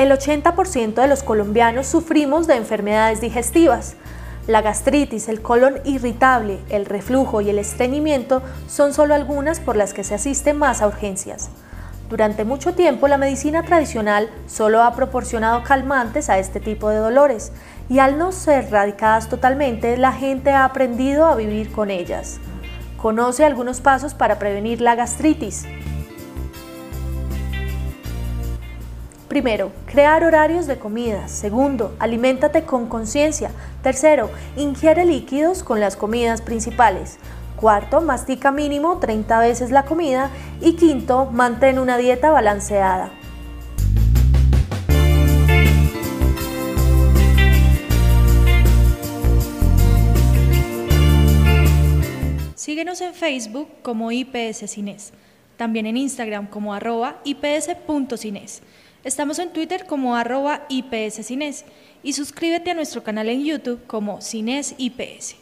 El 80% de los colombianos sufrimos de enfermedades digestivas. La gastritis, el colon irritable, el reflujo y el estreñimiento son solo algunas por las que se asiste más a urgencias. Durante mucho tiempo la medicina tradicional solo ha proporcionado calmantes a este tipo de dolores y al no ser radicadas totalmente, la gente ha aprendido a vivir con ellas. Conoce algunos pasos para prevenir la gastritis. Primero, crear horarios de comida. Segundo, aliméntate con conciencia. Tercero, ingiere líquidos con las comidas principales. Cuarto, mastica mínimo 30 veces la comida. Y quinto, mantén una dieta balanceada. Síguenos en Facebook como IPS Cines, también en Instagram como arroba ips.cines. Estamos en Twitter como arroba IPS Cines y suscríbete a nuestro canal en YouTube como Cines IPS.